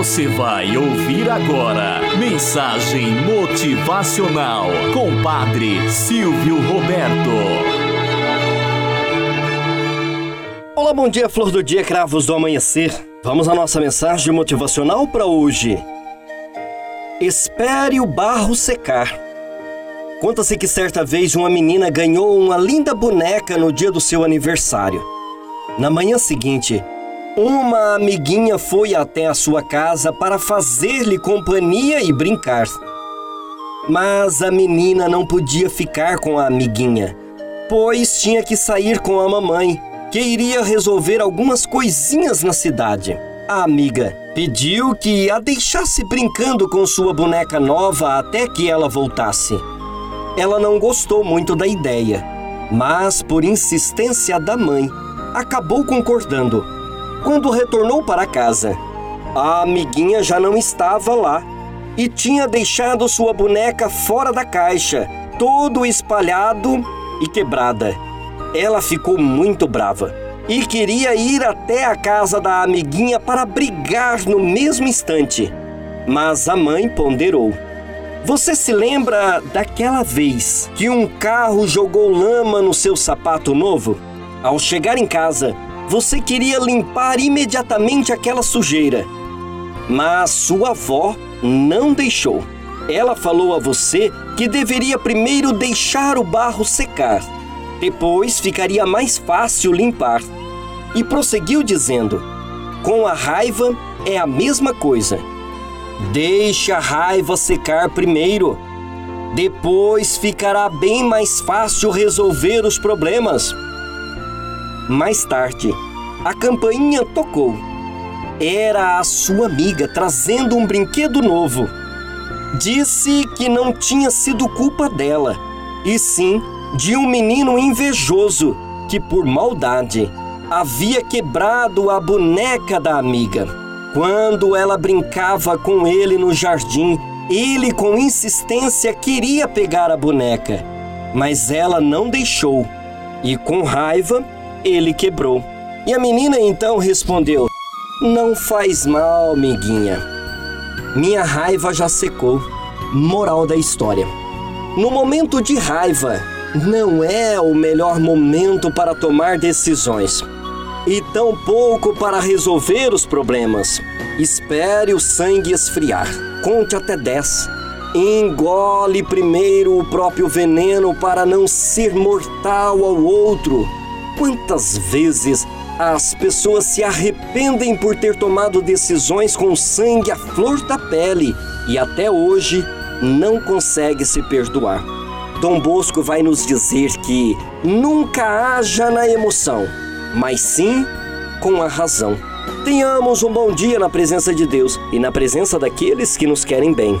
Você vai ouvir agora Mensagem Motivacional com Padre Silvio Roberto. Olá, bom dia, flor do dia, cravos do amanhecer. Vamos à nossa mensagem motivacional para hoje. Espere o barro secar. Conta-se que certa vez uma menina ganhou uma linda boneca no dia do seu aniversário. Na manhã seguinte, uma amiguinha foi até a sua casa para fazer-lhe companhia e brincar. Mas a menina não podia ficar com a amiguinha, pois tinha que sair com a mamãe, que iria resolver algumas coisinhas na cidade. A amiga pediu que a deixasse brincando com sua boneca nova até que ela voltasse. Ela não gostou muito da ideia, mas por insistência da mãe, acabou concordando. Quando retornou para casa, a amiguinha já não estava lá e tinha deixado sua boneca fora da caixa, todo espalhado e quebrada. Ela ficou muito brava e queria ir até a casa da amiguinha para brigar no mesmo instante. Mas a mãe ponderou. Você se lembra daquela vez que um carro jogou lama no seu sapato novo? Ao chegar em casa, você queria limpar imediatamente aquela sujeira. Mas sua avó não deixou. Ela falou a você que deveria primeiro deixar o barro secar. Depois ficaria mais fácil limpar. E prosseguiu dizendo: Com a raiva é a mesma coisa. Deixe a raiva secar primeiro. Depois ficará bem mais fácil resolver os problemas. Mais tarde, a campainha tocou. Era a sua amiga trazendo um brinquedo novo. Disse que não tinha sido culpa dela, e sim de um menino invejoso que, por maldade, havia quebrado a boneca da amiga. Quando ela brincava com ele no jardim, ele com insistência queria pegar a boneca, mas ela não deixou e, com raiva, ele quebrou. E a menina então respondeu: Não faz mal, amiguinha. Minha raiva já secou. Moral da história: No momento de raiva, não é o melhor momento para tomar decisões e tão pouco para resolver os problemas. Espere o sangue esfriar. Conte até 10. Engole primeiro o próprio veneno para não ser mortal ao outro. Quantas vezes as pessoas se arrependem por ter tomado decisões com sangue à flor da pele e até hoje não consegue se perdoar. Dom Bosco vai nos dizer que nunca haja na emoção, mas sim com a razão. Tenhamos um bom dia na presença de Deus e na presença daqueles que nos querem bem.